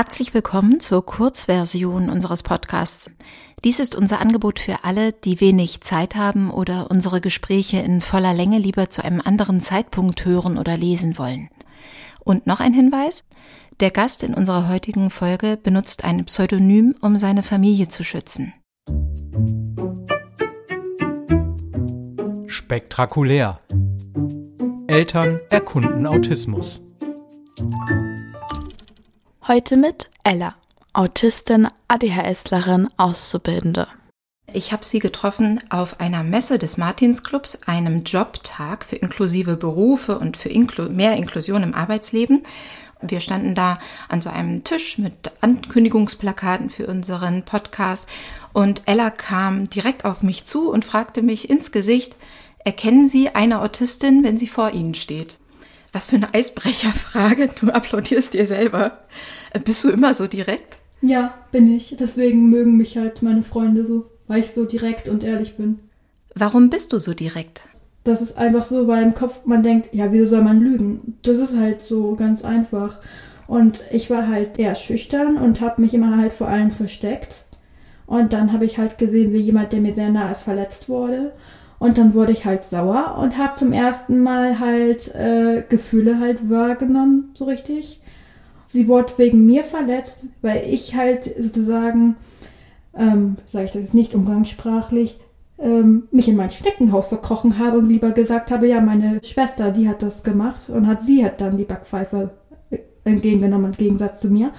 Herzlich willkommen zur Kurzversion unseres Podcasts. Dies ist unser Angebot für alle, die wenig Zeit haben oder unsere Gespräche in voller Länge lieber zu einem anderen Zeitpunkt hören oder lesen wollen. Und noch ein Hinweis. Der Gast in unserer heutigen Folge benutzt ein Pseudonym, um seine Familie zu schützen. Spektakulär. Eltern erkunden Autismus. Heute mit Ella, Autistin, ADHSlerin, Auszubildende. Ich habe sie getroffen auf einer Messe des Martinsclubs, einem Jobtag für inklusive Berufe und für Inklu mehr Inklusion im Arbeitsleben. Wir standen da an so einem Tisch mit Ankündigungsplakaten für unseren Podcast und Ella kam direkt auf mich zu und fragte mich ins Gesicht, erkennen Sie eine Autistin, wenn sie vor Ihnen steht? Was für eine Eisbrecherfrage. Du applaudierst dir selber. Äh, bist du immer so direkt? Ja, bin ich. Deswegen mögen mich halt meine Freunde so, weil ich so direkt und ehrlich bin. Warum bist du so direkt? Das ist einfach so, weil im Kopf man denkt, ja, wieso soll man lügen? Das ist halt so ganz einfach. Und ich war halt eher schüchtern und habe mich immer halt vor allen versteckt. Und dann habe ich halt gesehen, wie jemand, der mir sehr nah ist, verletzt wurde. Und dann wurde ich halt sauer und habe zum ersten Mal halt äh, Gefühle halt wahrgenommen, so richtig. Sie wurde wegen mir verletzt, weil ich halt sozusagen, ähm, sage ich das jetzt nicht umgangssprachlich, ähm, mich in mein Schneckenhaus verkrochen habe und lieber gesagt habe, ja, meine Schwester, die hat das gemacht und hat sie hat dann die Backpfeife entgegengenommen im Gegensatz zu mir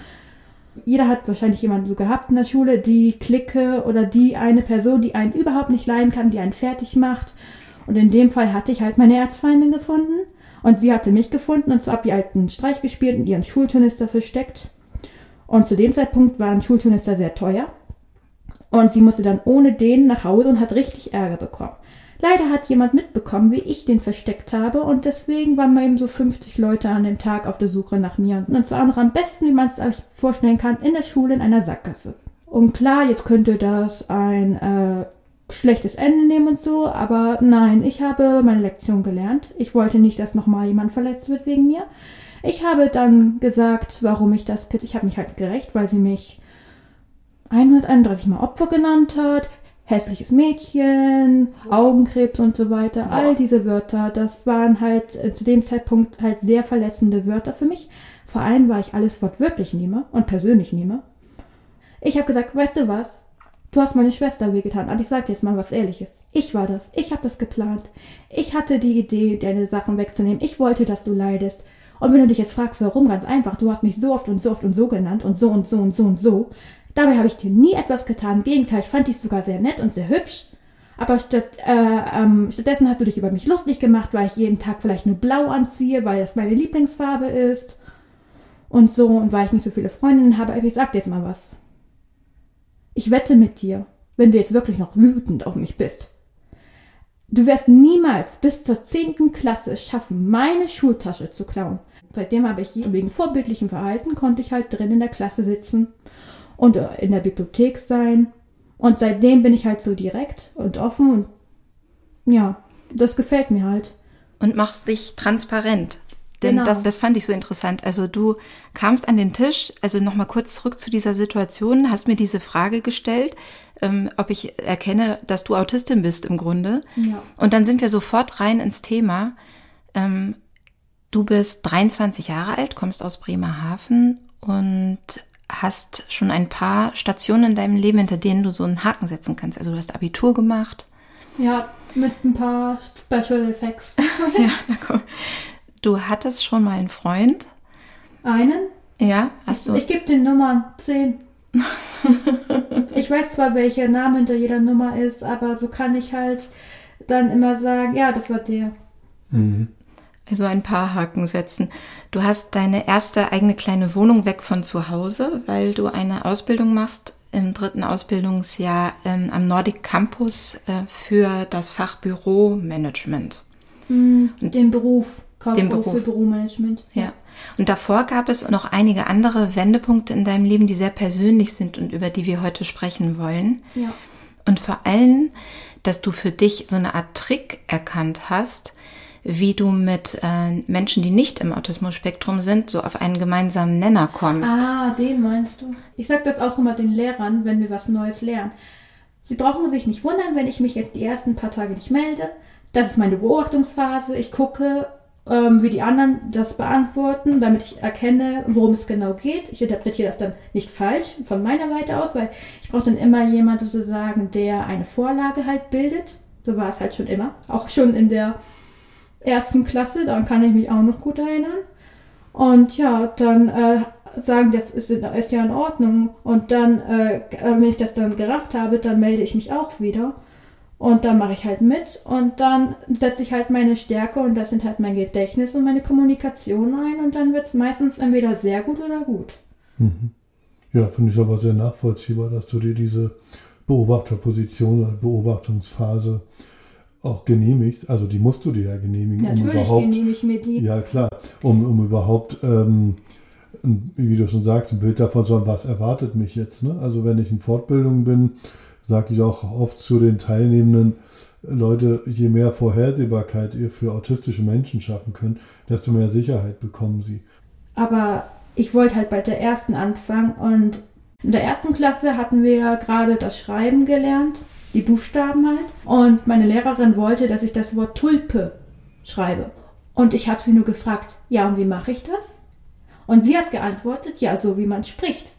jeder hat wahrscheinlich jemanden so gehabt in der Schule, die Clique oder die eine Person, die einen überhaupt nicht leiden kann, die einen fertig macht. Und in dem Fall hatte ich halt meine Erzfeindin gefunden und sie hatte mich gefunden und so ab ihr alten Streich gespielt und ihren Schulturnister versteckt. Und zu dem Zeitpunkt war ein Schulturnister sehr teuer. Und sie musste dann ohne den nach Hause und hat richtig Ärger bekommen. Leider hat jemand mitbekommen, wie ich den versteckt habe und deswegen waren mal eben so 50 Leute an dem Tag auf der Suche nach mir. Und zwar noch am besten, wie man es sich vorstellen kann, in der Schule in einer Sackgasse. Und klar, jetzt könnte das ein äh, schlechtes Ende nehmen und so, aber nein, ich habe meine Lektion gelernt. Ich wollte nicht, dass nochmal jemand verletzt wird wegen mir. Ich habe dann gesagt, warum ich das, ich habe mich halt gerecht, weil sie mich 131 Mal Opfer genannt hat, hässliches Mädchen, Augenkrebs und so weiter. All diese Wörter, das waren halt zu dem Zeitpunkt halt sehr verletzende Wörter für mich. Vor allem, weil ich alles wortwörtlich nehme und persönlich nehme. Ich habe gesagt, weißt du was? Du hast meine Schwester wehgetan, aber ich sag dir jetzt mal was Ehrliches. Ich war das. Ich habe das geplant. Ich hatte die Idee, deine Sachen wegzunehmen. Ich wollte, dass du leidest. Und wenn du dich jetzt fragst, warum, ganz einfach, du hast mich so oft und so oft und so genannt und so und so und so und so. Dabei habe ich dir nie etwas getan. Im Gegenteil, ich fand dich sogar sehr nett und sehr hübsch. Aber statt, äh, ähm, stattdessen hast du dich über mich lustig gemacht, weil ich jeden Tag vielleicht nur blau anziehe, weil es meine Lieblingsfarbe ist. Und so, und weil ich nicht so viele Freundinnen habe. Ich sag dir jetzt mal was. Ich wette mit dir, wenn du jetzt wirklich noch wütend auf mich bist. Du wirst niemals bis zur 10. Klasse es schaffen, meine Schultasche zu klauen. Seitdem habe ich hier, wegen vorbildlichem Verhalten, konnte ich halt drin in der Klasse sitzen und äh, in der Bibliothek sein. Und seitdem bin ich halt so direkt und offen und ja, das gefällt mir halt. Und machst dich transparent. Denn genau. das, das fand ich so interessant. Also du kamst an den Tisch, also nochmal kurz zurück zu dieser Situation, hast mir diese Frage gestellt, ähm, ob ich erkenne, dass du Autistin bist im Grunde. Ja. Und dann sind wir sofort rein ins Thema. Ähm, du bist 23 Jahre alt, kommst aus Bremerhaven und hast schon ein paar Stationen in deinem Leben, hinter denen du so einen Haken setzen kannst. Also du hast Abitur gemacht. Ja, mit ein paar Special Effects. ja, na komm. Du hattest schon mal einen Freund. Einen? Ja, hast du. Ich, ich gebe den Nummern 10. ich weiß zwar, welcher Name hinter jeder Nummer ist, aber so kann ich halt dann immer sagen, ja, das war der. Mhm also ein paar Haken setzen. Du hast deine erste eigene kleine Wohnung weg von zu Hause, weil du eine Ausbildung machst im dritten Ausbildungsjahr ähm, am Nordic Campus äh, für das Fach Büromanagement. Mhm, den Beruf, Beruf. für Büromanagement. Ja. Und davor gab es noch einige andere Wendepunkte in deinem Leben, die sehr persönlich sind und über die wir heute sprechen wollen. Ja. Und vor allem, dass du für dich so eine Art Trick erkannt hast, wie du mit äh, Menschen, die nicht im Autismus-Spektrum sind, so auf einen gemeinsamen Nenner kommst. Ah, den meinst du? Ich sag das auch immer den Lehrern, wenn wir was Neues lernen. Sie brauchen sich nicht wundern, wenn ich mich jetzt die ersten paar Tage nicht melde. Das ist meine Beobachtungsphase. Ich gucke, ähm, wie die anderen das beantworten, damit ich erkenne, worum es genau geht. Ich interpretiere das dann nicht falsch von meiner Seite aus, weil ich brauche dann immer jemanden sozusagen, der eine Vorlage halt bildet. So war es halt schon immer. Auch schon in der ersten Klasse, daran kann ich mich auch noch gut erinnern. Und ja, dann äh, sagen, das ist, ist, ja in Ordnung. Und dann, äh, wenn ich das dann gerafft habe, dann melde ich mich auch wieder. Und dann mache ich halt mit und dann setze ich halt meine Stärke und das sind halt mein Gedächtnis und meine Kommunikation ein und dann wird es meistens entweder sehr gut oder gut. Mhm. Ja, finde ich aber sehr nachvollziehbar, dass du dir diese Beobachterposition oder Beobachtungsphase auch genehmigst. Also die musst du dir ja genehmigen. Natürlich um überhaupt, genehmige ich mir die. Ja, klar. Um, um überhaupt, ähm, wie du schon sagst, ein Bild davon zu haben, was erwartet mich jetzt. Ne? Also wenn ich in Fortbildung bin, sage ich auch oft zu den Teilnehmenden, Leute, je mehr Vorhersehbarkeit ihr für autistische Menschen schaffen könnt, desto mehr Sicherheit bekommen sie. Aber ich wollte halt bei der ersten anfangen und in der ersten Klasse hatten wir gerade das Schreiben gelernt, die Buchstaben halt. Und meine Lehrerin wollte, dass ich das Wort Tulpe schreibe. Und ich habe sie nur gefragt, ja, und wie mache ich das? Und sie hat geantwortet, ja, so wie man spricht.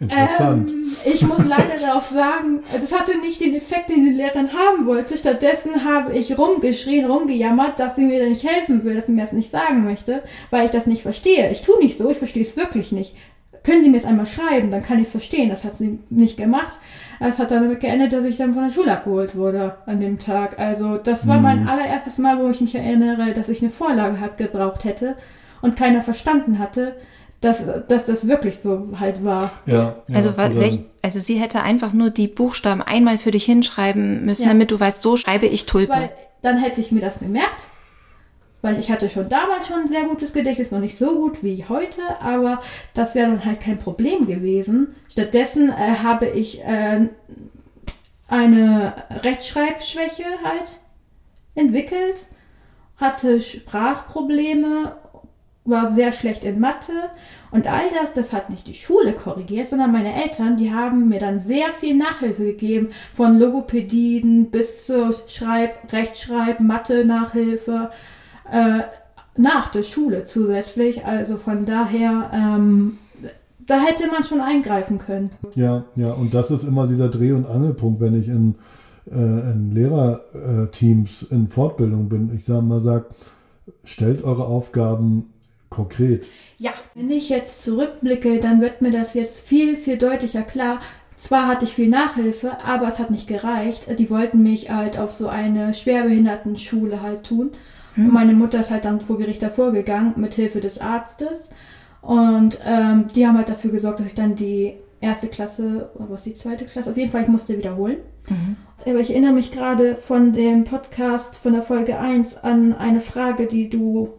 Interessant. Ähm, ich muss leider darauf sagen, das hatte nicht den Effekt, den die Lehrerin haben wollte. Stattdessen habe ich rumgeschrien, rumgejammert, dass sie mir nicht helfen will, dass sie mir das nicht sagen möchte, weil ich das nicht verstehe. Ich tue nicht so, ich verstehe es wirklich nicht. Können Sie mir es einmal schreiben, dann kann ich es verstehen. Das hat sie nicht gemacht. Es hat dann damit geendet, dass ich dann von der Schule abgeholt wurde an dem Tag. Also das war mhm. mein allererstes Mal, wo ich mich erinnere, dass ich eine Vorlage halt gebraucht hätte und keiner verstanden hatte dass, dass das wirklich so halt war. Ja, ja also, welch, also sie hätte einfach nur die Buchstaben einmal für dich hinschreiben müssen, ja. damit du weißt, so schreibe ich Tulpe. Weil dann hätte ich mir das gemerkt. Weil ich hatte schon damals schon ein sehr gutes Gedächtnis, noch nicht so gut wie heute, aber das wäre dann halt kein Problem gewesen. Stattdessen äh, habe ich äh, eine Rechtschreibschwäche halt entwickelt, hatte Sprachprobleme war sehr schlecht in Mathe und all das, das hat nicht die Schule korrigiert, sondern meine Eltern, die haben mir dann sehr viel Nachhilfe gegeben, von Logopädien bis zur Schreib-, Rechtschreib-, Mathe-Nachhilfe äh, nach der Schule zusätzlich. Also von daher, ähm, da hätte man schon eingreifen können. Ja, ja, und das ist immer dieser Dreh- und Angelpunkt, wenn ich in, äh, in Lehrerteams in Fortbildung bin. Ich sage mal, sag, stellt eure Aufgaben konkret. Ja, wenn ich jetzt zurückblicke, dann wird mir das jetzt viel, viel deutlicher klar. Zwar hatte ich viel Nachhilfe, aber es hat nicht gereicht. Die wollten mich halt auf so eine Schwerbehindertenschule halt tun. Hm. Und meine Mutter ist halt dann vor Gericht davor gegangen mit Hilfe des Arztes. Und ähm, die haben halt dafür gesorgt, dass ich dann die erste Klasse, oder was die zweite Klasse, auf jeden Fall, ich musste wiederholen. Mhm. Aber ich erinnere mich gerade von dem Podcast von der Folge 1 an eine Frage, die du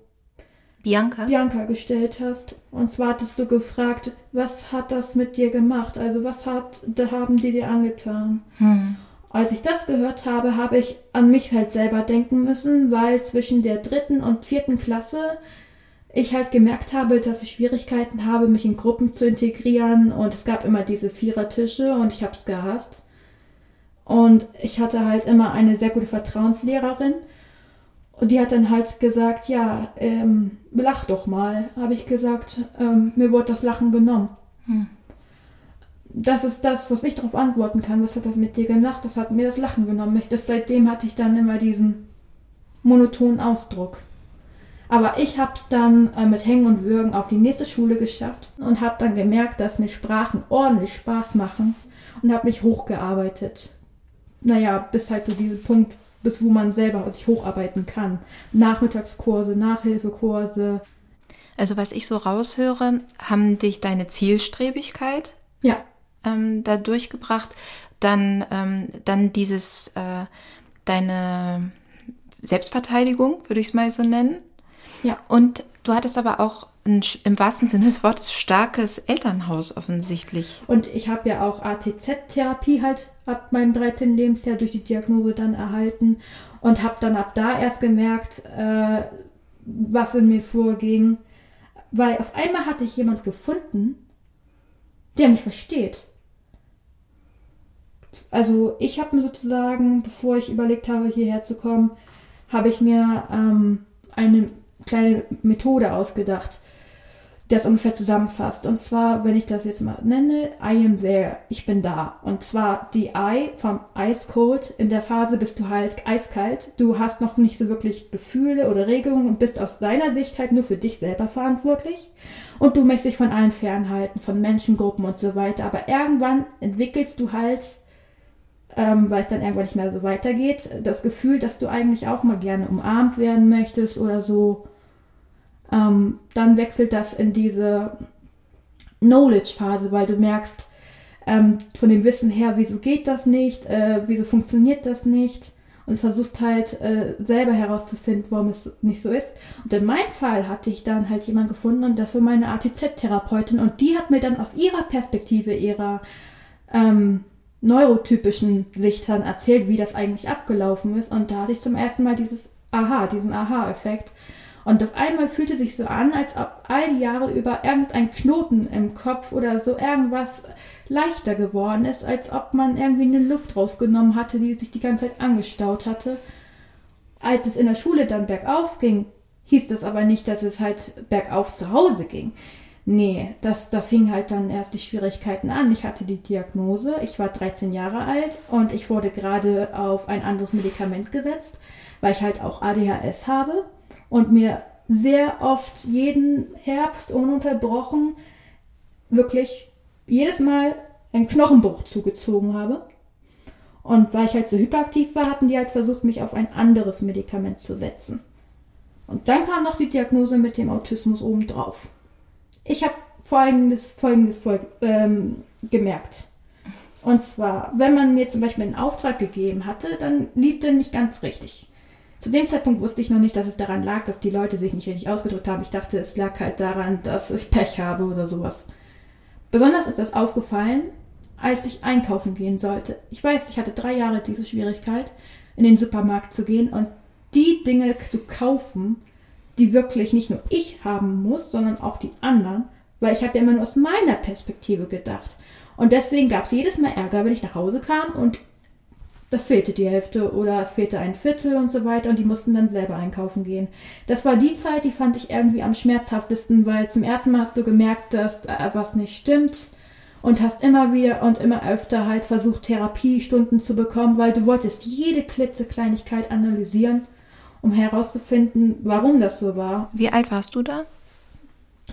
Bianca? Bianca gestellt hast. Und zwar hattest du gefragt, was hat das mit dir gemacht? Also was hat, da haben die dir angetan? Hm. Als ich das gehört habe, habe ich an mich halt selber denken müssen, weil zwischen der dritten und vierten Klasse ich halt gemerkt habe, dass ich Schwierigkeiten habe, mich in Gruppen zu integrieren und es gab immer diese Vierertische und ich habe es gehasst. Und ich hatte halt immer eine sehr gute Vertrauenslehrerin und die hat dann halt gesagt, ja, ähm, lach doch mal. Habe ich gesagt, ähm, mir wurde das Lachen genommen. Hm. Das ist das, was ich darauf antworten kann. Was hat das mit dir gemacht? Das hat mir das Lachen genommen. das, seitdem hatte ich dann immer diesen monotonen Ausdruck. Aber ich habe es dann äh, mit Hängen und Würgen auf die nächste Schule geschafft und habe dann gemerkt, dass mir Sprachen ordentlich Spaß machen und habe mich hochgearbeitet. Naja, bis halt zu diesem Punkt, bis wo man selber sich hocharbeiten kann. Nachmittagskurse, Nachhilfekurse. Also was ich so raushöre, haben dich deine Zielstrebigkeit ja. ähm, da durchgebracht, dann, ähm, dann dieses, äh, deine Selbstverteidigung, würde ich es mal so nennen. Ja. Und du hattest aber auch ein, im wahrsten Sinne des Wortes starkes Elternhaus offensichtlich. Und ich habe ja auch ATZ-Therapie halt ab meinem 13. Lebensjahr durch die Diagnose dann erhalten und habe dann ab da erst gemerkt, äh, was in mir vorging. Weil auf einmal hatte ich jemand gefunden, der mich versteht. Also ich habe mir sozusagen, bevor ich überlegt habe, hierher zu kommen, habe ich mir ähm, eine kleine Methode ausgedacht, das ungefähr zusammenfasst. Und zwar, wenn ich das jetzt mal nenne, I am there, ich bin da. Und zwar die I vom Ice Cold. In der Phase bist du halt eiskalt. Du hast noch nicht so wirklich Gefühle oder Regungen und bist aus deiner Sicht halt nur für dich selber verantwortlich. Und du möchtest dich von allen fernhalten, von Menschengruppen und so weiter. Aber irgendwann entwickelst du halt ähm, weil es dann irgendwann nicht mehr so weitergeht. Das Gefühl, dass du eigentlich auch mal gerne umarmt werden möchtest oder so. Ähm, dann wechselt das in diese Knowledge-Phase, weil du merkst, ähm, von dem Wissen her, wieso geht das nicht, äh, wieso funktioniert das nicht und versuchst halt äh, selber herauszufinden, warum es nicht so ist. Und in meinem Fall hatte ich dann halt jemanden gefunden und das war meine ATZ-Therapeutin und die hat mir dann aus ihrer Perspektive, ihrer ähm, neurotypischen Sichtern erzählt, wie das eigentlich abgelaufen ist. Und da hatte ich zum ersten Mal dieses Aha, diesen Aha-Effekt. Und auf einmal fühlte sich so an, als ob all die Jahre über irgendein Knoten im Kopf oder so irgendwas leichter geworden ist, als ob man irgendwie eine Luft rausgenommen hatte, die sich die ganze Zeit angestaut hatte. Als es in der Schule dann bergauf ging, hieß das aber nicht, dass es halt bergauf zu Hause ging. Nee, das, da fing halt dann erst die Schwierigkeiten an. Ich hatte die Diagnose, ich war 13 Jahre alt und ich wurde gerade auf ein anderes Medikament gesetzt, weil ich halt auch ADHS habe und mir sehr oft jeden Herbst ununterbrochen wirklich jedes Mal einen Knochenbruch zugezogen habe. Und weil ich halt so hyperaktiv war, hatten die halt versucht, mich auf ein anderes Medikament zu setzen. Und dann kam noch die Diagnose mit dem Autismus obendrauf ich habe folgendes, folgendes ähm, gemerkt. Und zwar, wenn man mir zum Beispiel einen Auftrag gegeben hatte, dann lief der nicht ganz richtig. Zu dem Zeitpunkt wusste ich noch nicht, dass es daran lag, dass die Leute sich nicht richtig ausgedrückt haben. Ich dachte, es lag halt daran, dass ich Pech habe oder sowas. Besonders ist das aufgefallen, als ich einkaufen gehen sollte. Ich weiß, ich hatte drei Jahre diese Schwierigkeit, in den Supermarkt zu gehen und die Dinge zu kaufen, die wirklich nicht nur ich haben muss, sondern auch die anderen, weil ich habe ja immer nur aus meiner Perspektive gedacht. Und deswegen gab es jedes Mal Ärger, wenn ich nach Hause kam und das fehlte die Hälfte oder es fehlte ein Viertel und so weiter und die mussten dann selber einkaufen gehen. Das war die Zeit, die fand ich irgendwie am schmerzhaftesten, weil zum ersten Mal hast du gemerkt, dass was nicht stimmt und hast immer wieder und immer öfter halt versucht, Therapiestunden zu bekommen, weil du wolltest jede klitzekleinigkeit analysieren um herauszufinden, warum das so war. Wie alt warst du da?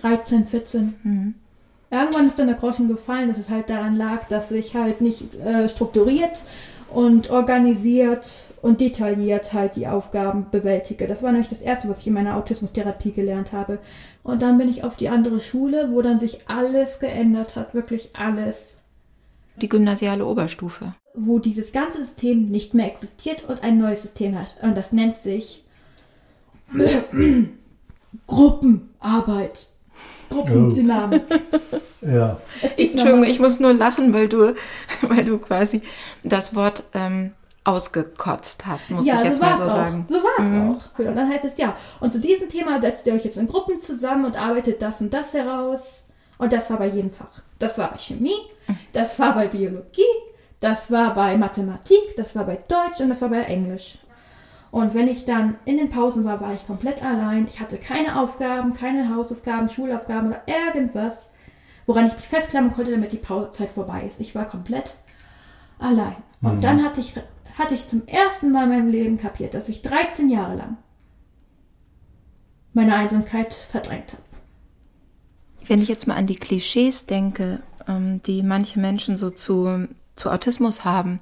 13, 14. Mhm. Irgendwann ist dann der Groschen gefallen, dass es halt daran lag, dass ich halt nicht äh, strukturiert und organisiert und detailliert halt die Aufgaben bewältige. Das war nämlich das Erste, was ich in meiner Autismustherapie gelernt habe. Und dann bin ich auf die andere Schule, wo dann sich alles geändert hat, wirklich alles. Die gymnasiale Oberstufe wo dieses ganze System nicht mehr existiert und ein neues System hat. Und das nennt sich Gruppenarbeit. Gruppendynamik. Ja. Entschuldigung, ich muss nur lachen, weil du, weil du quasi das Wort ähm, ausgekotzt hast, muss ja, ich jetzt so mal so auch. sagen. So war es mhm. auch. Und dann heißt es ja, und zu diesem Thema setzt ihr euch jetzt in Gruppen zusammen und arbeitet das und das heraus. Und das war bei jedem Fach. Das war bei Chemie, das war bei Biologie, das war bei Mathematik, das war bei Deutsch und das war bei Englisch. Und wenn ich dann in den Pausen war, war ich komplett allein. Ich hatte keine Aufgaben, keine Hausaufgaben, Schulaufgaben oder irgendwas, woran ich mich festklammern konnte, damit die Pausezeit vorbei ist. Ich war komplett allein. Und mhm. dann hatte ich, hatte ich zum ersten Mal in meinem Leben kapiert, dass ich 13 Jahre lang meine Einsamkeit verdrängt habe. Wenn ich jetzt mal an die Klischees denke, ähm, die manche Menschen so zu zu Autismus haben.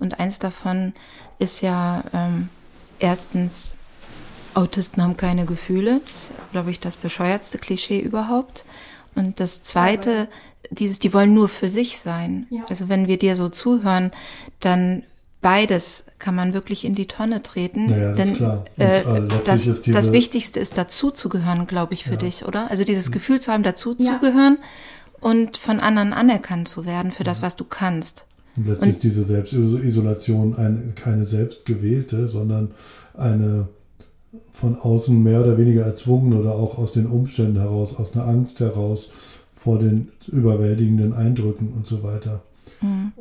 Und eins davon ist ja ähm, erstens, Autisten haben keine Gefühle. Das ist, glaube ich, das bescheuertste Klischee überhaupt. Und das zweite, dieses, die wollen nur für sich sein. Ja. Also wenn wir dir so zuhören, dann beides kann man wirklich in die Tonne treten. Naja, das denn ist klar. Und, äh, äh, das, diese- das Wichtigste ist dazu zu gehören, glaube ich, für Ja. dich, oder? Also dieses Gefühl zu haben, dazu Ja. zu gehören und von anderen anerkannt zu werden für das, was du kannst. Und letztlich Und- diese Selbstisolation ein, keine selbstgewählte, sondern eine von außen mehr oder weniger erzwungen oder auch aus den Umständen heraus, aus einer Angst heraus vor den überwältigenden Eindrücken und so weiter.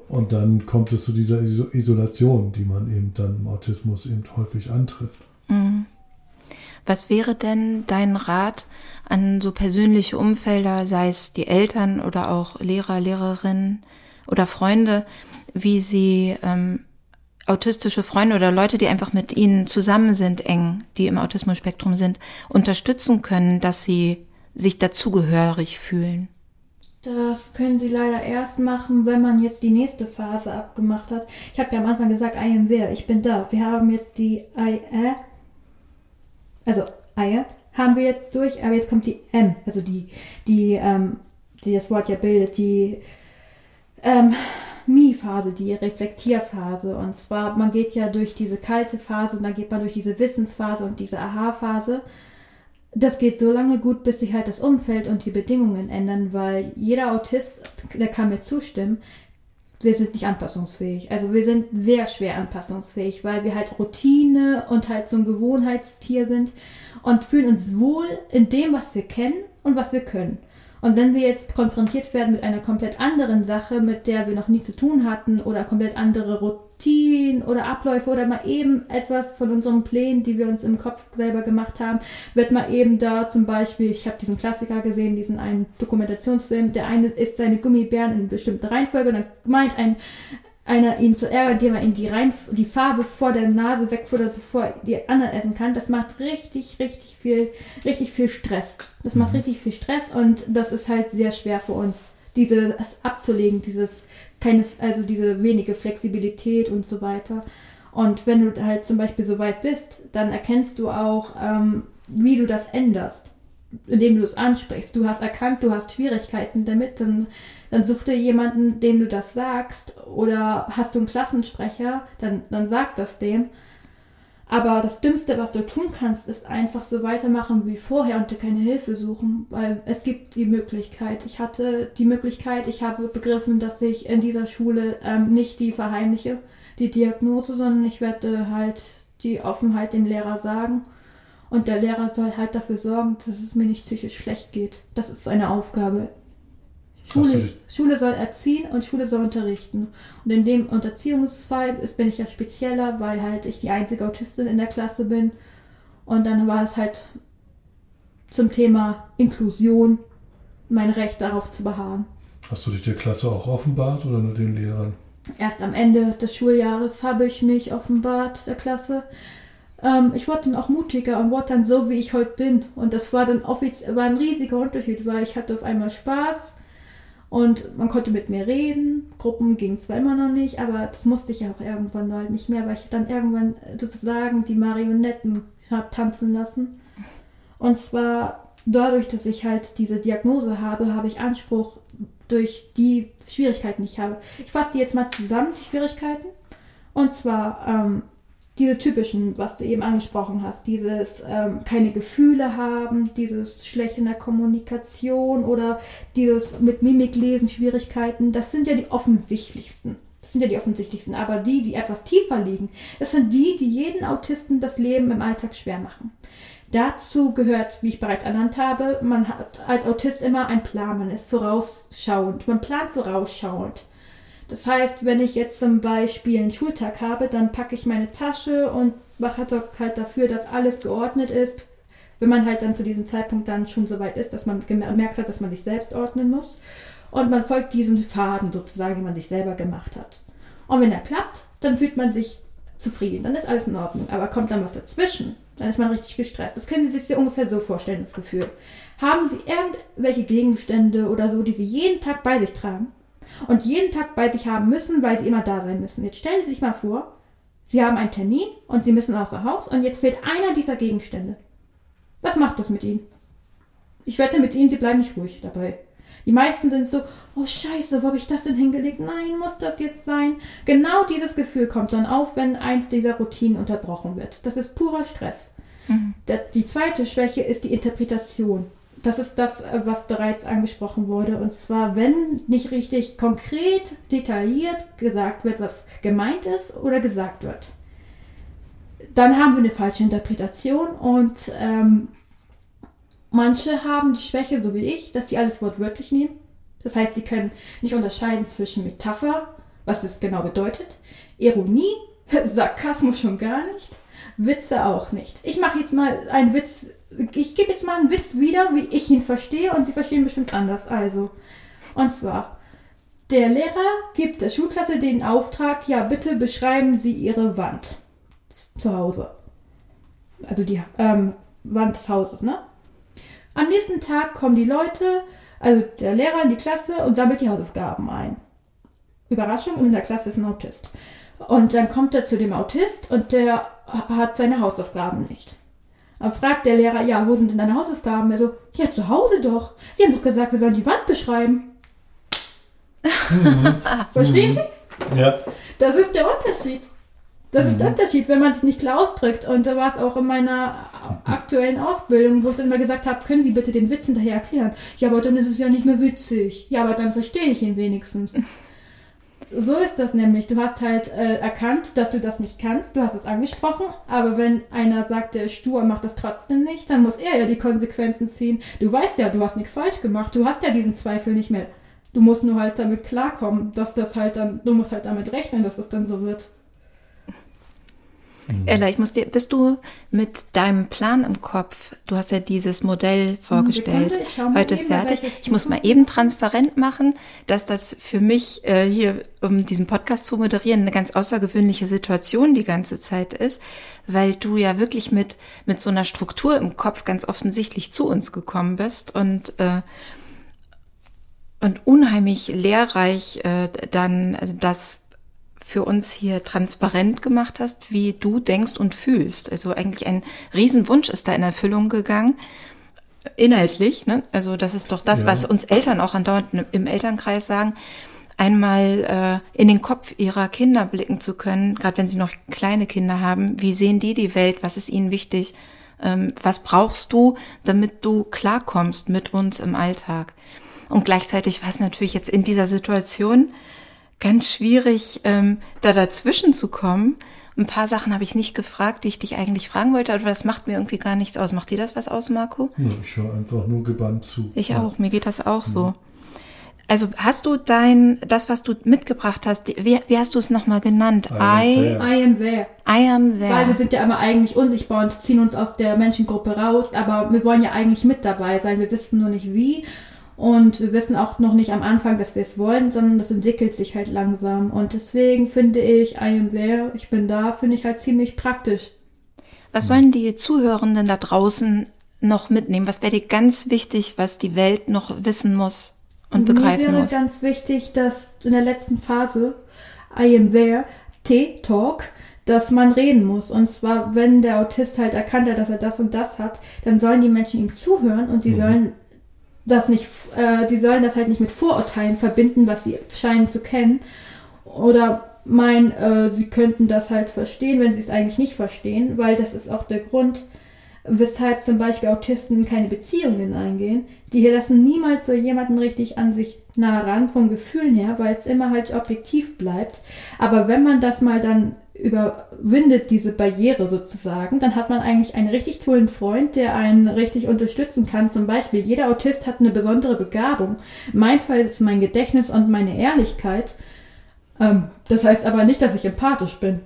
Und dann kommt es zu dieser Iso- Isolation, die man eben dann im Autismus eben häufig antrifft. Was wäre denn dein Rat an so persönliche Umfelder, sei es die Eltern oder auch Lehrer, Lehrerinnen oder Freunde, wie sie ähm, autistische Freunde oder Leute, die einfach mit ihnen zusammen sind, eng, die im Autismus-Spektrum sind, unterstützen können, dass sie sich dazugehörig fühlen? Das können sie leider erst machen, wenn man jetzt die nächste Phase abgemacht hat. Ich habe ja am Anfang gesagt, I am there, ich bin da. Wir haben jetzt die I, äh, also Eier haben wir jetzt durch, aber jetzt kommt die M, also die, die, ähm, die das Wort ja bildet, die ähm, Mi-Phase, die Reflektierphase. Und zwar, man geht ja durch diese kalte Phase und dann geht man durch diese Wissensphase und diese Aha-Phase. Das geht so lange gut, bis sich halt das Umfeld und die Bedingungen ändern, weil jeder Autist, der kann mir zustimmen, wir sind nicht anpassungsfähig. Also wir sind sehr schwer anpassungsfähig, weil wir halt Routine und halt so ein Gewohnheitstier sind und fühlen uns wohl in dem, was wir kennen und was wir können. Und wenn wir jetzt konfrontiert werden mit einer komplett anderen Sache, mit der wir noch nie zu tun hatten oder komplett andere Routinen oder Abläufe oder mal eben etwas von unseren Plänen, die wir uns im Kopf selber gemacht haben, wird mal eben da zum Beispiel, ich habe diesen Klassiker gesehen, diesen einen Dokumentationsfilm, der eine isst seine Gummibären in bestimmter Reihenfolge und dann meint ein einer ihn zu ärgern, indem er ihm die, Rein die Farbe vor der Nase wegfuttert, bevor er die anderen essen kann, das macht richtig, richtig viel, richtig viel Stress. Das macht richtig viel Stress und das ist halt sehr schwer für uns, dieses abzulegen, dieses keine, also diese wenige Flexibilität und so weiter. Und wenn du halt zum Beispiel so weit bist, dann erkennst du auch, ähm, wie du das änderst, indem du es ansprichst. Du hast erkannt, du hast Schwierigkeiten damit, dann dann such dir jemanden, dem du das sagst, oder hast du einen Klassensprecher, dann, dann sag das dem. Aber das Dümmste, was du tun kannst, ist einfach so weitermachen wie vorher und dir keine Hilfe suchen, weil es gibt die Möglichkeit. Ich hatte die Möglichkeit, ich habe begriffen, dass ich in dieser Schule ähm, nicht die verheimliche, die Diagnose, sondern ich werde halt die Offenheit dem Lehrer sagen. Und der Lehrer soll halt dafür sorgen, dass es mir nicht psychisch schlecht geht. Das ist seine Aufgabe. Schule, Schule soll erziehen und Schule soll unterrichten. Und in dem Unterziehungsfall ist, bin ich ja spezieller, weil halt ich die einzige Autistin in der Klasse bin. Und dann war es halt zum Thema Inklusion mein Recht darauf zu beharren. Hast du dich der Klasse auch offenbart oder nur den Lehrern? Erst am Ende des Schuljahres habe ich mich offenbart der Klasse. Ähm, ich wurde dann auch mutiger und wurde dann so, wie ich heute bin. Und das war dann offiziell, war ein riesiger Unterschied, weil ich hatte auf einmal Spaß und man konnte mit mir reden. Gruppen ging zwar immer noch nicht, aber das musste ich ja auch irgendwann halt nicht mehr, weil ich dann irgendwann sozusagen die Marionetten habe tanzen lassen. Und zwar dadurch, dass ich halt diese Diagnose habe, habe ich Anspruch durch die Schwierigkeiten, die ich habe. Ich fasse die jetzt mal zusammen, die Schwierigkeiten. Und zwar ähm, diese typischen, was du eben angesprochen hast, dieses ähm, keine Gefühle haben, dieses schlecht in der Kommunikation oder dieses mit Mimik lesen Schwierigkeiten, das sind ja die offensichtlichsten. Das sind ja die offensichtlichsten. Aber die, die etwas tiefer liegen, das sind die, die jeden Autisten das Leben im Alltag schwer machen. Dazu gehört, wie ich bereits ernannt habe, man hat als Autist immer einen Plan, man ist vorausschauend, man plant vorausschauend. Das heißt, wenn ich jetzt zum Beispiel einen Schultag habe, dann packe ich meine Tasche und mache halt dafür, dass alles geordnet ist. Wenn man halt dann zu diesem Zeitpunkt dann schon so weit ist, dass man gemerkt hat, dass man sich selbst ordnen muss. Und man folgt diesen Faden sozusagen, den man sich selber gemacht hat. Und wenn er klappt, dann fühlt man sich zufrieden, dann ist alles in Ordnung. Aber kommt dann was dazwischen, dann ist man richtig gestresst. Das können Sie sich ungefähr so vorstellen, das Gefühl. Haben Sie irgendwelche Gegenstände oder so, die Sie jeden Tag bei sich tragen? Und jeden Tag bei sich haben müssen, weil sie immer da sein müssen. Jetzt stellen Sie sich mal vor, Sie haben einen Termin und Sie müssen außer Haus und jetzt fehlt einer dieser Gegenstände. Was macht das mit Ihnen? Ich wette mit Ihnen, Sie bleiben nicht ruhig dabei. Die meisten sind so, oh scheiße, wo habe ich das denn hingelegt? Nein, muss das jetzt sein? Genau dieses Gefühl kommt dann auf, wenn eins dieser Routinen unterbrochen wird. Das ist purer Stress. Mhm. Die zweite Schwäche ist die Interpretation. Das ist das, äh, was bereits angesprochen wurde. Und zwar, wenn nicht richtig konkret, detailliert gesagt wird, was gemeint ist oder gesagt wird, dann haben wir eine falsche Interpretation und ähm, Manche haben die Schwäche, so wie ich, dass sie alles wortwörtlich nehmen. Das heißt, sie können nicht unterscheiden zwischen Metapher, was es genau bedeutet, Ironie, Sarkasmus schon gar nicht, Witze auch nicht. Ich mache jetzt mal einen Witz, ich gebe jetzt mal einen Witz wieder, wie ich ihn verstehe und Sie verstehen bestimmt anders. Also, und zwar, der Lehrer gibt der Schulklasse den Auftrag, ja, bitte beschreiben Sie Ihre Wand zu Hause. Also die ähm, Wand des Hauses, ne? Am nächsten Tag kommen die Leute, also der Lehrer in die Klasse und sammelt die Hausaufgaben ein. Überraschung, in der Klasse ist ein Autist. Und dann kommt er zu dem Autist und der hat seine Hausaufgaben nicht. Dann fragt der Lehrer, ja, wo sind denn deine Hausaufgaben? Er so, ja, zu Hause doch. Sie haben doch gesagt, wir sollen die Wand beschreiben. Mhm. Verstehen Sie? Ja. Das ist der Unterschied. Das mhm. ist der Unterschied, wenn man sich nicht klar ausdrückt. Und da war es auch in meiner aktuellen Ausbildung, wo ich dann immer gesagt habe, können Sie bitte den Witz hinterher erklären? Ja, aber dann ist es ja nicht mehr witzig. Ja, aber dann verstehe ich ihn wenigstens. So ist das nämlich. Du hast halt äh, erkannt, dass du das nicht kannst. Du hast es angesprochen. Aber wenn einer sagt, der ist stur und macht das trotzdem nicht, dann muss er ja die Konsequenzen ziehen. Du weißt ja, du hast nichts falsch gemacht. Du hast ja diesen Zweifel nicht mehr. Du musst nur halt damit klarkommen, dass das halt dann, du musst halt damit rechnen, dass das dann so wird. Mhm. Ella, ich muss dir, bist du mit deinem Plan im Kopf, du hast ja dieses Modell vorgestellt, heute eben, fertig. Ich muss mal eben transparent machen, dass das für mich äh, hier, um diesen Podcast zu moderieren, eine ganz außergewöhnliche Situation die ganze Zeit ist, weil du ja wirklich mit, mit so einer Struktur im Kopf ganz offensichtlich zu uns gekommen bist und äh, und unheimlich lehrreich äh, dann das für uns hier transparent gemacht hast, wie du denkst und fühlst. Also eigentlich ein Riesenwunsch ist da in Erfüllung gegangen. Inhaltlich, ne? Also das ist doch das, ja. was uns Eltern auch andauernd im Elternkreis sagen, einmal äh, in den Kopf ihrer Kinder blicken zu können, gerade wenn sie noch kleine Kinder haben. Wie sehen die die Welt? Was ist ihnen wichtig? Ähm, was brauchst du, damit du klarkommst mit uns im Alltag? Und gleichzeitig war es natürlich jetzt in dieser Situation ganz schwierig, ähm, da dazwischen zu kommen. Ein paar Sachen habe ich nicht gefragt, die ich dich eigentlich fragen wollte, aber das macht mir irgendwie gar nichts aus. Macht dir das was aus, Marco? Ja, ich schaue einfach nur gebannt zu. Ich ja. auch, mir geht das auch so. Also hast du dein, das, was du mitgebracht hast, wie, wie hast du es nochmal genannt? I, I, am there. I am there. Weil wir sind ja immer eigentlich unsichtbar und ziehen uns aus der Menschengruppe raus, aber wir wollen ja eigentlich mit dabei sein. Wir wissen nur nicht wie. Und wir wissen auch noch nicht am Anfang, dass wir es wollen, sondern das entwickelt sich halt langsam. Und deswegen finde ich, I am there, ich bin da, finde ich halt ziemlich praktisch. Was sollen die Zuhörenden da draußen noch mitnehmen? Was wäre dir ganz wichtig, was die Welt noch wissen muss und begreifen Mir wäre muss? ganz wichtig, dass in der letzten Phase, I am there, T-Talk, dass man reden muss. Und zwar, wenn der Autist halt erkannt hat, dass er das und das hat, dann sollen die Menschen ihm zuhören und die mhm. sollen das nicht, äh, die sollen das halt nicht mit Vorurteilen verbinden, was sie scheinen zu kennen. Oder meinen, äh, sie könnten das halt verstehen, wenn sie es eigentlich nicht verstehen, weil das ist auch der Grund, weshalb zum Beispiel Autisten keine Beziehungen eingehen. Die hier lassen niemals so jemanden richtig an sich nah ran, vom Gefühl her, weil es immer halt objektiv bleibt. Aber wenn man das mal dann überwindet, diese Barriere sozusagen, dann hat man eigentlich einen richtig tollen Freund, der einen richtig unterstützen kann. Zum Beispiel, jeder Autist hat eine besondere Begabung. In meinem Fall ist es mein Gedächtnis und meine Ehrlichkeit. Ähm, das heißt aber nicht, dass ich empathisch bin.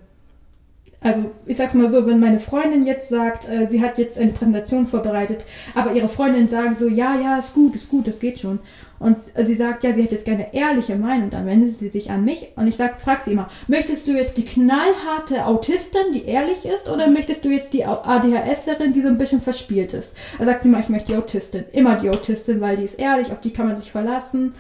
Also ich sag's mal so, wenn meine Freundin jetzt sagt, äh, sie hat jetzt eine Präsentation vorbereitet, aber ihre Freundin sagen so, ja, ja, ist gut, ist gut, das geht schon. Und sie sagt, ja, sie hätte jetzt gerne ehrliche Meinung, dann wendet sie sich an mich und ich sag, frag sie immer, möchtest du jetzt die knallharte Autistin, die ehrlich ist, oder möchtest du jetzt die ADHSlerin, die so ein bisschen verspielt ist? Da sagt sie mal, ich möchte die Autistin, immer die Autistin, weil die ist ehrlich, auf die kann man sich verlassen.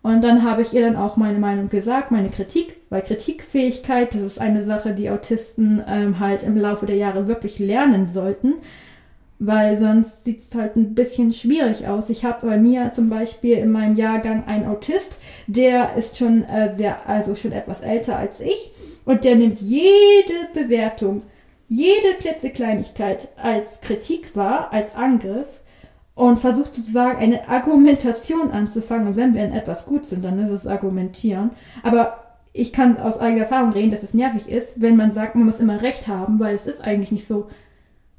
Und dann habe ich ihr dann auch meine Meinung gesagt, meine Kritik, weil Kritikfähigkeit, das ist eine Sache, die Autisten ähm, halt im Laufe der Jahre wirklich lernen sollten, weil sonst sieht es halt ein bisschen schwierig aus. Ich habe bei mir zum Beispiel in meinem Jahrgang einen Autist, der ist schon äh, sehr, also schon etwas älter als ich und der nimmt jede Bewertung, jede klitzekleinigkeit als Kritik wahr, als Angriff und versucht sozusagen eine Argumentation anzufangen. Und wenn wir in etwas gut sind, dann ist es Argumentieren. Aber ich kann aus eigener Erfahrung reden, dass es nervig ist, wenn man sagt, man muss immer Recht haben, weil es ist eigentlich nicht so.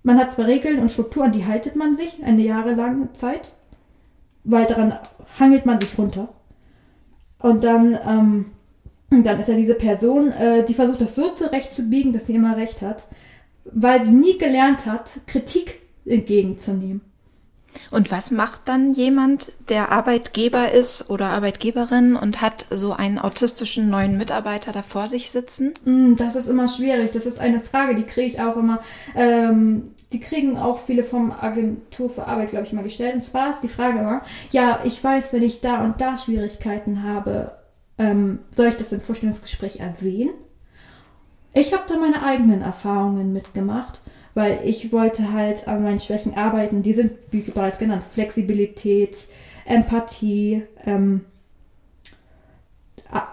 Man hat zwar Regeln und Strukturen, die haltet man sich eine jahrelange Zeit, weil daran hangelt man sich runter. Und dann, ähm, dann ist ja diese Person, äh, die versucht das so zurechtzubiegen, dass sie immer recht hat, weil sie nie gelernt hat, Kritik entgegenzunehmen. Und was macht dann jemand, der Arbeitgeber ist oder Arbeitgeberin und hat so einen autistischen neuen Mitarbeiter da vor sich sitzen? Mm, das ist immer schwierig. Das ist eine Frage, die kriege ich auch immer. Ähm, die kriegen auch viele vom Agentur für Arbeit, glaube ich, mal gestellt. Und zwar ist die Frage immer, ja, ich weiß, wenn ich da und da Schwierigkeiten habe, ähm, soll ich das im Vorstellungsgespräch erwähnen? Ich habe da meine eigenen Erfahrungen mitgemacht weil ich wollte halt an meinen Schwächen arbeiten. Die sind, wie bereits genannt, Flexibilität, Empathie, ähm,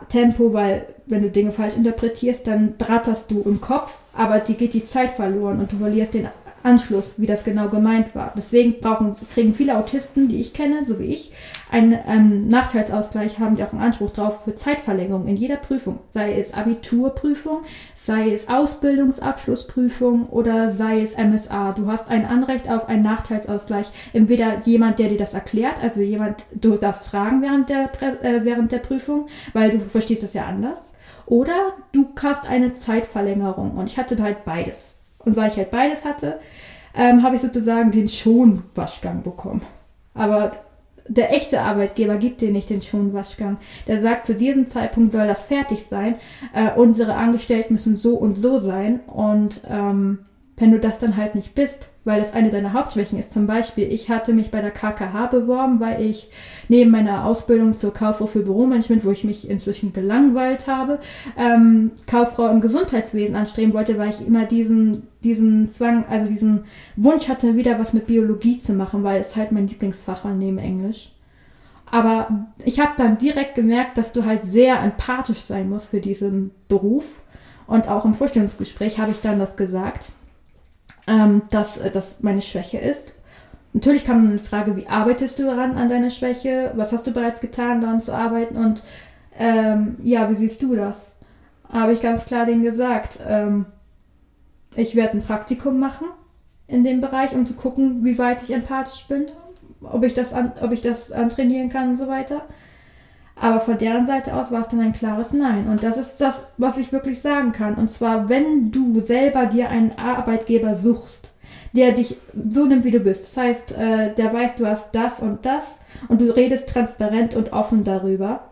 Tempo, weil wenn du Dinge falsch interpretierst, dann dratterst du im Kopf, aber die geht die Zeit verloren und du verlierst den Anschluss, wie das genau gemeint war. Deswegen brauchen, kriegen viele Autisten, die ich kenne, so wie ich, einen ähm, Nachteilsausgleich, haben die auch einen Anspruch drauf für Zeitverlängerung in jeder Prüfung. Sei es Abiturprüfung, sei es Ausbildungsabschlussprüfung oder sei es MSA. Du hast ein Anrecht auf einen Nachteilsausgleich. Entweder jemand, der dir das erklärt, also jemand, du darfst fragen während der, äh, während der Prüfung, weil du verstehst das ja anders. Oder du hast eine Zeitverlängerung. Und ich hatte halt beides. Und weil ich halt beides hatte, ähm, habe ich sozusagen den Schonwaschgang bekommen. Aber der echte Arbeitgeber gibt dir nicht den Schonwaschgang. Der sagt, zu diesem Zeitpunkt soll das fertig sein. Äh, unsere Angestellten müssen so und so sein. Und ähm, wenn du das dann halt nicht bist, weil das eine deiner Hauptschwächen ist. Zum Beispiel, ich hatte mich bei der KKH beworben, weil ich neben meiner Ausbildung zur Kauffrau für Büromanagement, wo ich mich inzwischen gelangweilt habe, ähm, Kauffrau im Gesundheitswesen anstreben wollte, weil ich immer diesen, diesen Zwang, also diesen Wunsch hatte, wieder was mit Biologie zu machen, weil es halt mein Lieblingsfach war neben Englisch. Aber ich habe dann direkt gemerkt, dass du halt sehr empathisch sein musst für diesen Beruf. Und auch im Vorstellungsgespräch habe ich dann das gesagt ähm, dass äh, das meine Schwäche ist. Natürlich kam eine Frage, wie arbeitest du daran an deiner Schwäche? Was hast du bereits getan, daran zu arbeiten? Und ähm, ja, wie siehst du das? Habe ich ganz klar denen gesagt, ähm, ich werde ein Praktikum machen in dem Bereich, um zu gucken, wie weit ich empathisch bin, ob ich das, an, ob ich das antrainieren kann und so weiter. Aber von deren Seite aus war es dann ein klares Nein. Und das ist das, was ich wirklich sagen kann. Und zwar, wenn du selber dir einen Arbeitgeber suchst, der dich so nimmt, wie du bist. Das heißt, äh, der weiß, du hast das und das und du redest transparent und offen darüber.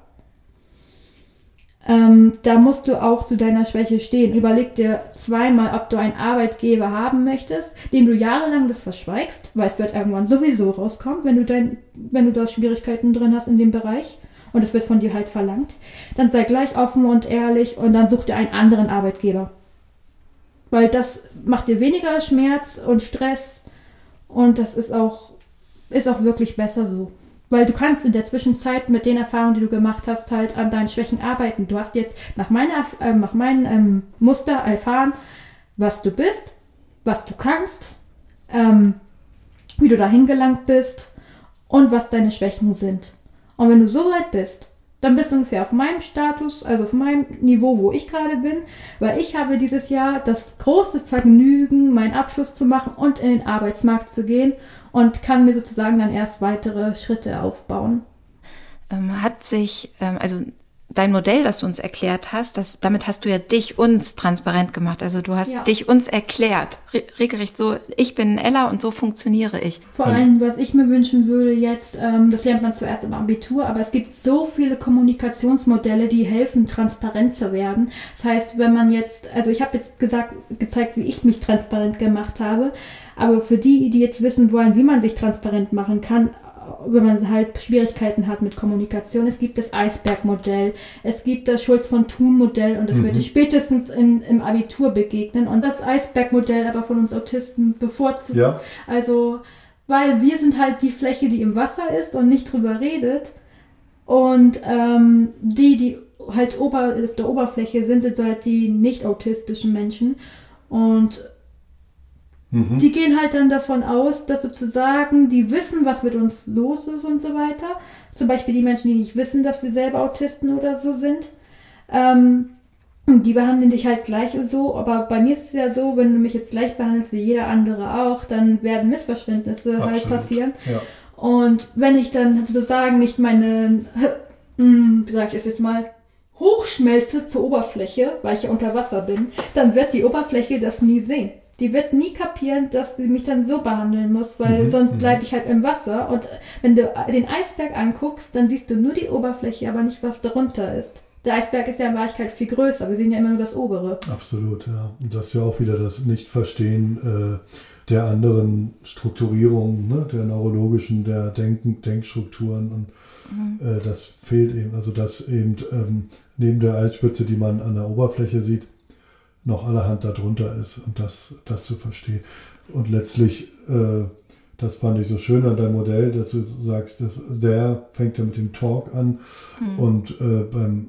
Ähm, da musst du auch zu deiner Schwäche stehen. Überleg dir zweimal, ob du einen Arbeitgeber haben möchtest, dem du jahrelang das verschweigst, weil es wird irgendwann sowieso rauskommen, wenn du, dein, wenn du da Schwierigkeiten drin hast in dem Bereich und es wird von dir halt verlangt, dann sei gleich offen und ehrlich und dann such dir einen anderen Arbeitgeber. Weil das macht dir weniger Schmerz und Stress und das ist auch, ist auch wirklich besser so. Weil du kannst in der Zwischenzeit mit den Erfahrungen, die du gemacht hast, halt an deinen Schwächen arbeiten. Du hast jetzt nach, meiner, äh, nach meinem ähm, Muster erfahren, was du bist, was du kannst, ähm, wie du dahin gelangt bist und was deine Schwächen sind. Und wenn du so weit bist, dann bist du ungefähr auf meinem Status, also auf meinem Niveau, wo ich gerade bin, weil ich habe dieses Jahr das große Vergnügen, meinen Abschluss zu machen und in den Arbeitsmarkt zu gehen und kann mir sozusagen dann erst weitere Schritte aufbauen. Ähm, hat sich, ähm, also dein Modell, das du uns erklärt hast, das, damit hast du ja dich uns transparent gemacht. Also du hast ja. dich uns erklärt. Regelrecht so, ich bin Ella und so funktioniere ich. Vor allem, was ich mir wünschen würde jetzt, ähm, das lernt man zuerst im Abitur, aber es gibt so viele Kommunikationsmodelle, die helfen, transparent zu werden. Das heißt, wenn man jetzt, also ich habe jetzt gesagt, gezeigt, wie ich mich transparent gemacht habe, aber für die, die jetzt wissen wollen, wie man sich transparent machen kann, wenn man halt Schwierigkeiten hat mit Kommunikation. Es gibt das Eisbergmodell, es gibt das Schulz von Thun Modell und das mhm. wird spätestens in, im Abitur begegnen und das Eisbergmodell aber von uns Autisten bevorzugt. Ja. Also, weil wir sind halt die Fläche, die im Wasser ist und nicht drüber redet und ähm, die, die halt ober, auf der Oberfläche sind, sind halt die nicht autistischen Menschen und Mhm. Die gehen halt dann davon aus, dass sozusagen die wissen, was mit uns los ist und so weiter. Zum Beispiel die Menschen, die nicht wissen, dass wir selber Autisten oder so sind. Ähm, die behandeln dich halt gleich so, aber bei mir ist es ja so, wenn du mich jetzt gleich behandelst wie jeder andere auch, dann werden Missverständnisse halt Absolut. halt passieren. Ja. Und wenn ich dann sozusagen nicht meine, hm, wie sage ich es jetzt mal, hochschmelze zur Oberfläche, weil ich ja unter Wasser bin, dann wird die Oberfläche das nie sehen die wird nie kapieren, dass sie mich dann so behandeln muss, weil mhm, sonst mhm. bleibe ich halt im Wasser. Und wenn du den Eisberg anguckst, dann siehst du nur die Oberfläche, aber nicht, was darunter ist. Der Eisberg ist ja in Wahrheit viel größer. Wir sehen ja immer nur das obere. Absolut, ja. Und das ist ja auch wieder das Nichtverstehen äh, der anderen Strukturierungen, ne? der neurologischen, der Denken, Denkstrukturen. Und mhm. äh, das fehlt eben. Also, dass eben ähm, neben der Eisspitze, die man an der Oberfläche sieht, noch allerhand darunter ist und das, das zu verstehen. Und letztlich, äh, das fand ich so schön an deinem Modell, dass du sagst, das sehr fängt ja mit dem Talk an mhm. und äh, beim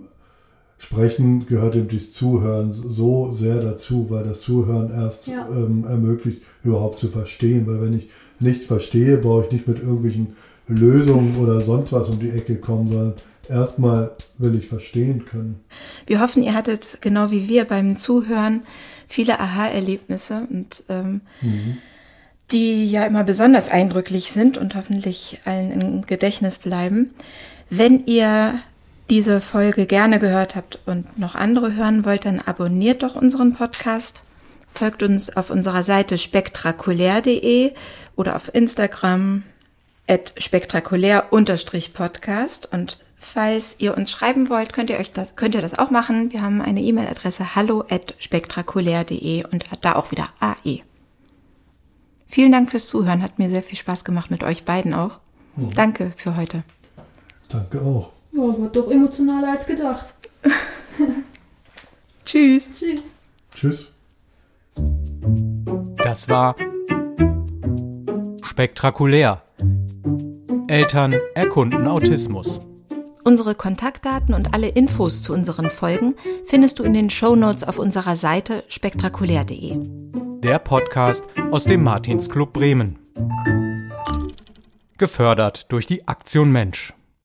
Sprechen gehört eben das Zuhören so sehr dazu, weil das Zuhören erst ja. ähm, ermöglicht, überhaupt zu verstehen. Weil wenn ich nicht verstehe, brauche ich nicht mit irgendwelchen Lösungen oder sonst was um die Ecke kommen, sondern erstmal will ich verstehen können. Wir hoffen, ihr hattet genau wie wir beim Zuhören viele Aha-Erlebnisse und ähm, mhm. die ja immer besonders eindrücklich sind und hoffentlich allen im Gedächtnis bleiben. Wenn ihr diese Folge gerne gehört habt und noch andere hören wollt, dann abonniert doch unseren Podcast. Folgt uns auf unserer Seite spektakulär.de oder auf Instagram at spektakulär-podcast und Falls ihr uns schreiben wollt, könnt ihr euch das, könnt ihr das auch machen. Wir haben eine E-Mail-Adresse hallo at spektakulär.de und da auch wieder AE. Vielen Dank fürs Zuhören. Hat mir sehr viel Spaß gemacht mit euch beiden auch. Mhm. Danke für heute. Danke auch. Ja, wird doch emotionaler als gedacht. Tschüss. Tschüss. Tschüss. Das war spektakulär. Eltern erkunden Autismus. Unsere Kontaktdaten und alle Infos zu unseren Folgen findest du in den Show Notes auf unserer Seite spektakulär.de. Der Podcast aus dem Martinsclub Bremen. Gefördert durch die Aktion Mensch.